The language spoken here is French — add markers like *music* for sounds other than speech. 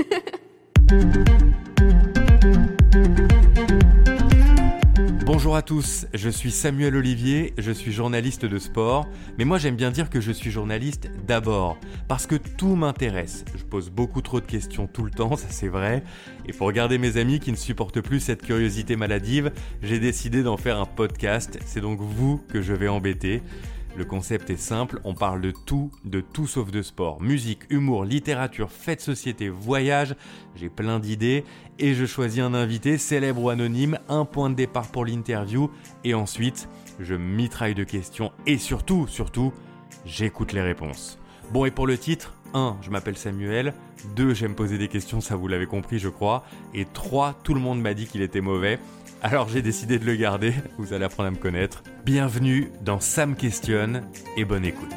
*laughs* Bonjour à tous, je suis Samuel Olivier, je suis journaliste de sport, mais moi j'aime bien dire que je suis journaliste d'abord, parce que tout m'intéresse. Je pose beaucoup trop de questions tout le temps, *laughs* ça c'est vrai, et pour garder mes amis qui ne supportent plus cette curiosité maladive, j'ai décidé d'en faire un podcast, c'est donc vous que je vais embêter. Le concept est simple, on parle de tout, de tout sauf de sport. Musique, humour, littérature, fête société, voyage, j'ai plein d'idées et je choisis un invité, célèbre ou anonyme, un point de départ pour l'interview et ensuite je mitraille de questions et surtout, surtout, j'écoute les réponses. Bon et pour le titre, 1. Je m'appelle Samuel. 2. J'aime poser des questions, ça vous l'avez compris je crois. Et 3. Tout le monde m'a dit qu'il était mauvais. Alors j'ai décidé de le garder, vous allez apprendre à me connaître. Bienvenue dans Sam Questionne et bonne écoute.